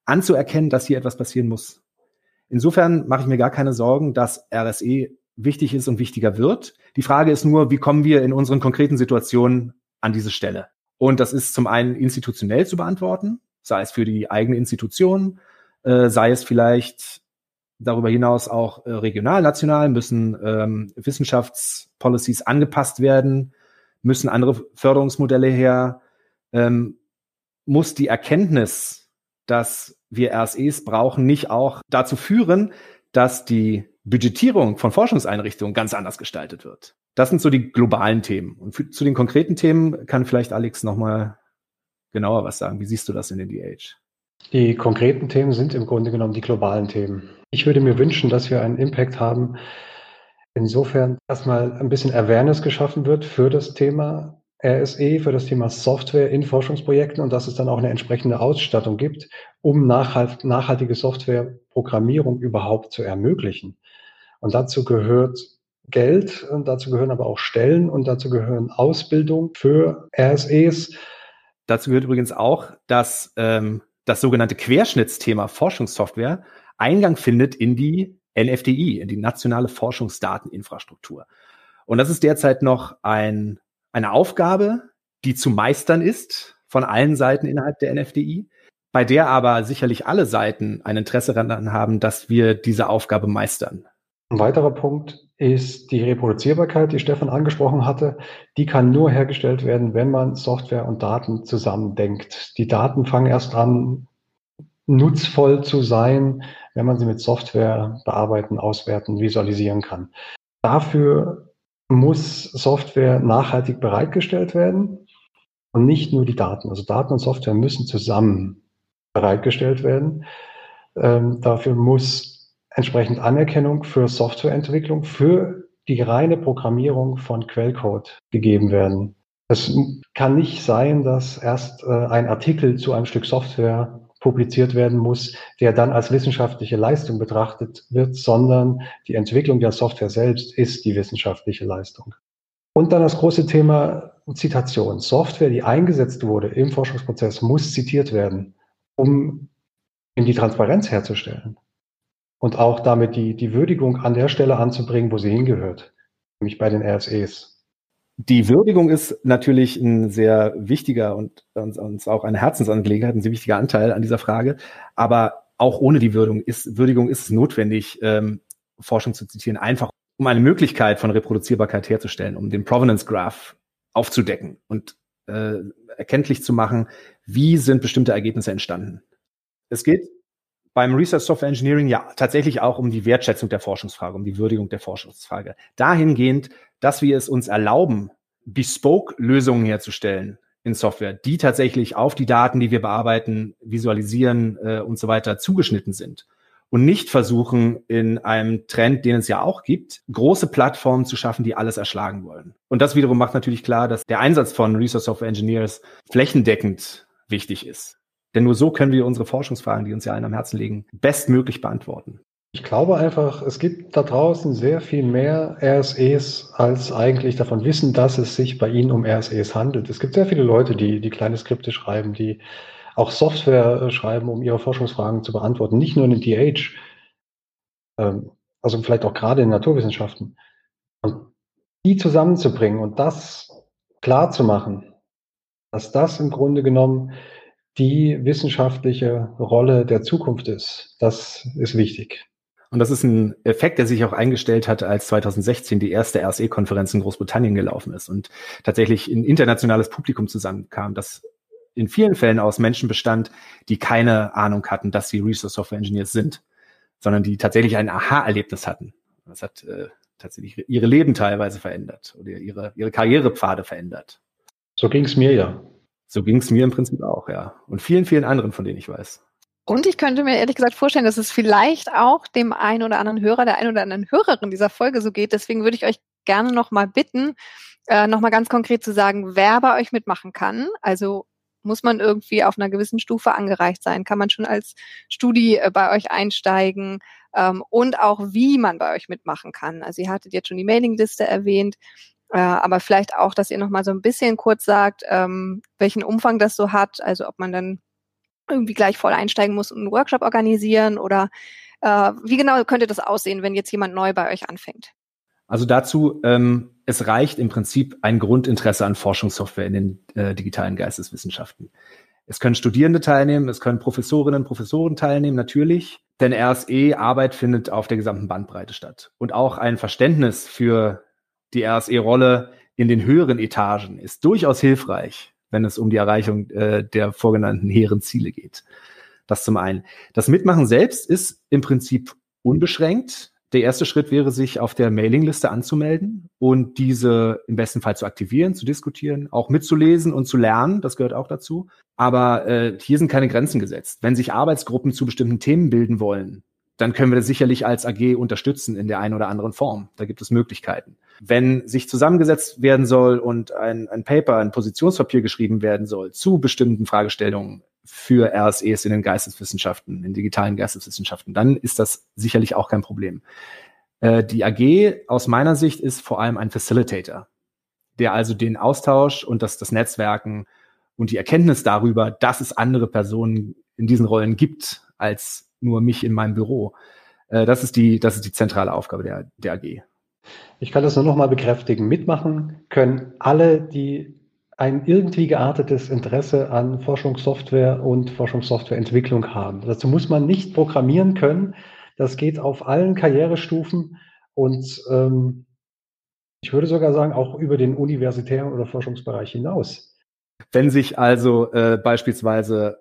anzuerkennen, dass hier etwas passieren muss. Insofern mache ich mir gar keine Sorgen, dass RSE wichtig ist und wichtiger wird. Die Frage ist nur, wie kommen wir in unseren konkreten Situationen an diese Stelle? Und das ist zum einen institutionell zu beantworten, sei es für die eigene Institution, äh, sei es vielleicht darüber hinaus auch äh, regional, national, müssen ähm, Wissenschaftspolicies angepasst werden, müssen andere Förderungsmodelle her, ähm, muss die Erkenntnis, dass wir RSEs brauchen, nicht auch dazu führen, dass die Budgetierung von Forschungseinrichtungen ganz anders gestaltet wird. Das sind so die globalen Themen. Und für, zu den konkreten Themen kann vielleicht Alex nochmal genauer was sagen. Wie siehst du das in den DH? Die konkreten Themen sind im Grunde genommen die globalen Themen. Ich würde mir wünschen, dass wir einen Impact haben, insofern erstmal ein bisschen Awareness geschaffen wird für das Thema RSE für das Thema Software in Forschungsprojekten und dass es dann auch eine entsprechende Ausstattung gibt, um nachhalt, nachhaltige Softwareprogrammierung überhaupt zu ermöglichen. Und dazu gehört Geld und dazu gehören aber auch Stellen und dazu gehören Ausbildung für RSEs. Dazu gehört übrigens auch, dass ähm, das sogenannte Querschnittsthema Forschungssoftware Eingang findet in die NFDI, die nationale Forschungsdateninfrastruktur. Und das ist derzeit noch ein eine Aufgabe, die zu meistern ist von allen Seiten innerhalb der NFDI, bei der aber sicherlich alle Seiten ein Interesse daran haben, dass wir diese Aufgabe meistern. Ein weiterer Punkt ist die Reproduzierbarkeit, die Stefan angesprochen hatte. Die kann nur hergestellt werden, wenn man Software und Daten zusammendenkt. Die Daten fangen erst an, nutzvoll zu sein, wenn man sie mit Software bearbeiten, auswerten, visualisieren kann. Dafür muss Software nachhaltig bereitgestellt werden und nicht nur die Daten. Also Daten und Software müssen zusammen bereitgestellt werden. Ähm, dafür muss entsprechend Anerkennung für Softwareentwicklung, für die reine Programmierung von Quellcode gegeben werden. Es kann nicht sein, dass erst äh, ein Artikel zu einem Stück Software publiziert werden muss, der dann als wissenschaftliche Leistung betrachtet wird, sondern die Entwicklung der Software selbst ist die wissenschaftliche Leistung. Und dann das große Thema Zitation. Software, die eingesetzt wurde im Forschungsprozess, muss zitiert werden, um in die Transparenz herzustellen und auch damit die, die Würdigung an der Stelle anzubringen, wo sie hingehört, nämlich bei den RSEs. Die Würdigung ist natürlich ein sehr wichtiger und uns auch eine Herzensangelegenheit, ein sehr wichtiger Anteil an dieser Frage. Aber auch ohne die Würdigung ist, Würdigung ist es notwendig, ähm, Forschung zu zitieren, einfach um eine Möglichkeit von Reproduzierbarkeit herzustellen, um den Provenance Graph aufzudecken und äh, erkenntlich zu machen, wie sind bestimmte Ergebnisse entstanden. Es geht beim Research Software Engineering ja tatsächlich auch um die Wertschätzung der Forschungsfrage, um die Würdigung der Forschungsfrage. Dahingehend, dass wir es uns erlauben, Bespoke-Lösungen herzustellen in Software, die tatsächlich auf die Daten, die wir bearbeiten, visualisieren äh, und so weiter zugeschnitten sind und nicht versuchen, in einem Trend, den es ja auch gibt, große Plattformen zu schaffen, die alles erschlagen wollen. Und das wiederum macht natürlich klar, dass der Einsatz von Resource Software Engineers flächendeckend wichtig ist. Denn nur so können wir unsere Forschungsfragen, die uns ja allen am Herzen liegen, bestmöglich beantworten. Ich glaube einfach, es gibt da draußen sehr viel mehr RSEs, als eigentlich davon wissen, dass es sich bei ihnen um RSEs handelt. Es gibt sehr viele Leute, die, die kleine Skripte schreiben, die auch Software äh, schreiben, um ihre Forschungsfragen zu beantworten, nicht nur in DH, ähm, also vielleicht auch gerade in Naturwissenschaften. Und die zusammenzubringen und das klar zu machen, dass das im Grunde genommen die wissenschaftliche Rolle der Zukunft ist, das ist wichtig. Und das ist ein Effekt, der sich auch eingestellt hat, als 2016 die erste RSE-Konferenz in Großbritannien gelaufen ist und tatsächlich ein internationales Publikum zusammenkam, das in vielen Fällen aus Menschen bestand, die keine Ahnung hatten, dass sie Resource Software Engineers sind, sondern die tatsächlich ein Aha-Erlebnis hatten. Das hat äh, tatsächlich ihre Leben teilweise verändert oder ihre, ihre Karrierepfade verändert. So ging es mir ja. So ging es mir im Prinzip auch, ja. Und vielen, vielen anderen, von denen ich weiß. Und ich könnte mir ehrlich gesagt vorstellen, dass es vielleicht auch dem einen oder anderen Hörer, der einen oder anderen Hörerin dieser Folge so geht. Deswegen würde ich euch gerne nochmal bitten, äh, nochmal ganz konkret zu sagen, wer bei euch mitmachen kann. Also muss man irgendwie auf einer gewissen Stufe angereicht sein? Kann man schon als Studi äh, bei euch einsteigen? Ähm, und auch, wie man bei euch mitmachen kann. Also ihr hattet jetzt schon die Mailingliste erwähnt, äh, aber vielleicht auch, dass ihr nochmal so ein bisschen kurz sagt, ähm, welchen Umfang das so hat. Also ob man dann irgendwie gleich voll einsteigen muss und einen Workshop organisieren oder äh, wie genau könnte das aussehen, wenn jetzt jemand neu bei euch anfängt? Also dazu, ähm, es reicht im Prinzip ein Grundinteresse an Forschungssoftware in den äh, digitalen Geisteswissenschaften. Es können Studierende teilnehmen, es können Professorinnen und Professoren teilnehmen, natürlich, denn RSE-Arbeit findet auf der gesamten Bandbreite statt. Und auch ein Verständnis für die RSE-Rolle in den höheren Etagen ist durchaus hilfreich, wenn es um die Erreichung äh, der vorgenannten hehren Ziele geht. Das zum einen. Das Mitmachen selbst ist im Prinzip unbeschränkt. Der erste Schritt wäre, sich auf der Mailingliste anzumelden und diese im besten Fall zu aktivieren, zu diskutieren, auch mitzulesen und zu lernen. Das gehört auch dazu. Aber äh, hier sind keine Grenzen gesetzt. Wenn sich Arbeitsgruppen zu bestimmten Themen bilden wollen, dann können wir das sicherlich als AG unterstützen in der einen oder anderen Form. Da gibt es Möglichkeiten. Wenn sich zusammengesetzt werden soll und ein, ein Paper, ein Positionspapier geschrieben werden soll zu bestimmten Fragestellungen, für RSEs in den Geisteswissenschaften, in digitalen Geisteswissenschaften, dann ist das sicherlich auch kein Problem. Äh, die AG aus meiner Sicht ist vor allem ein Facilitator, der also den Austausch und das, das Netzwerken und die Erkenntnis darüber, dass es andere Personen in diesen Rollen gibt, als nur mich in meinem Büro. Äh, das ist die, das ist die zentrale Aufgabe der, der AG. Ich kann das nur noch mal bekräftigen. Mitmachen können alle, die ein irgendwie geartetes Interesse an Forschungssoftware und Forschungssoftwareentwicklung haben. Dazu muss man nicht programmieren können. Das geht auf allen Karrierestufen und ähm, ich würde sogar sagen, auch über den universitären oder Forschungsbereich hinaus. Wenn sich also äh, beispielsweise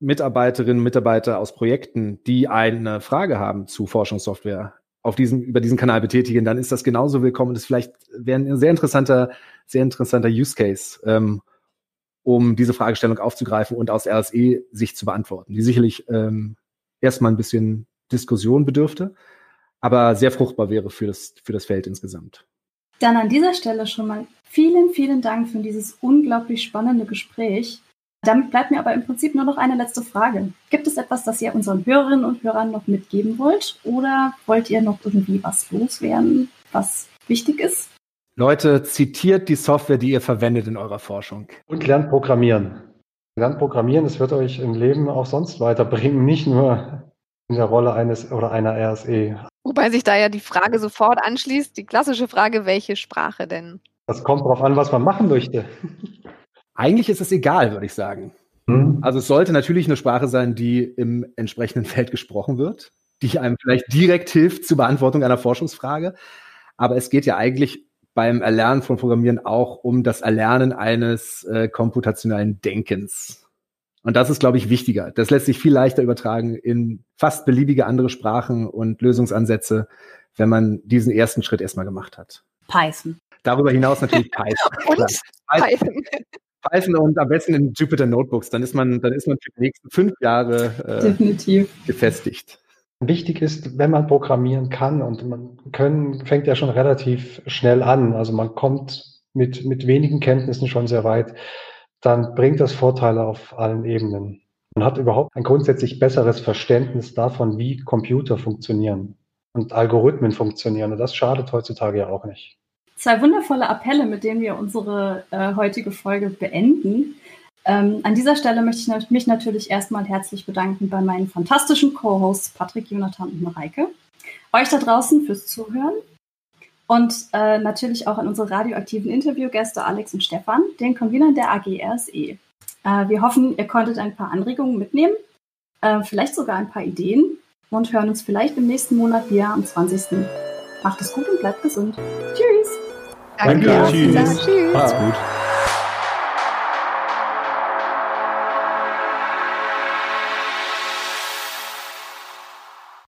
Mitarbeiterinnen und Mitarbeiter aus Projekten, die eine Frage haben zu Forschungssoftware, auf diesem, über diesen Kanal betätigen, dann ist das genauso willkommen. Das vielleicht wäre ein sehr interessanter, sehr interessanter Use Case, ähm, um diese Fragestellung aufzugreifen und aus RSE sich zu beantworten, die sicherlich ähm, erstmal ein bisschen Diskussion bedürfte, aber sehr fruchtbar wäre für das, für das Feld insgesamt. Dann an dieser Stelle schon mal vielen, vielen Dank für dieses unglaublich spannende Gespräch. Damit bleibt mir aber im Prinzip nur noch eine letzte Frage. Gibt es etwas, das ihr unseren Hörerinnen und Hörern noch mitgeben wollt? Oder wollt ihr noch irgendwie was loswerden, was wichtig ist? Leute, zitiert die Software, die ihr verwendet in eurer Forschung. Und lernt Programmieren. Lernt Programmieren, das wird euch im Leben auch sonst weiterbringen, nicht nur in der Rolle eines oder einer RSE. Wobei sich da ja die Frage sofort anschließt, die klassische Frage, welche Sprache denn? Das kommt darauf an, was man machen möchte. Eigentlich ist es egal, würde ich sagen. Mhm. Also es sollte natürlich eine Sprache sein, die im entsprechenden Feld gesprochen wird, die einem vielleicht direkt hilft zur Beantwortung einer Forschungsfrage. Aber es geht ja eigentlich beim Erlernen von Programmieren auch um das Erlernen eines äh, komputationalen Denkens. Und das ist, glaube ich, wichtiger. Das lässt sich viel leichter übertragen in fast beliebige andere Sprachen und Lösungsansätze, wenn man diesen ersten Schritt erstmal gemacht hat. Python. Darüber hinaus natürlich Python. und Python. Python und am besten in Jupyter Notebooks. Dann ist man, dann ist man für die nächsten fünf Jahre äh, Definitiv. gefestigt. Wichtig ist, wenn man programmieren kann und man können, fängt ja schon relativ schnell an. Also man kommt mit, mit wenigen Kenntnissen schon sehr weit. Dann bringt das Vorteile auf allen Ebenen. Man hat überhaupt ein grundsätzlich besseres Verständnis davon, wie Computer funktionieren und Algorithmen funktionieren. Und das schadet heutzutage ja auch nicht. Zwei wundervolle Appelle, mit denen wir unsere äh, heutige Folge beenden. Ähm, an dieser Stelle möchte ich mich natürlich erstmal herzlich bedanken bei meinen fantastischen Co-Hosts Patrick, Jonathan und Mareike. Euch da draußen fürs Zuhören und äh, natürlich auch an unsere radioaktiven Interviewgäste Alex und Stefan, den Convenern der AG RSE. Äh, wir hoffen, ihr konntet ein paar Anregungen mitnehmen, äh, vielleicht sogar ein paar Ideen und hören uns vielleicht im nächsten Monat wieder am 20. Macht es gut und bleibt gesund. Tschüss! Danke. Danke. Tschüss. Tschüss. Macht's gut.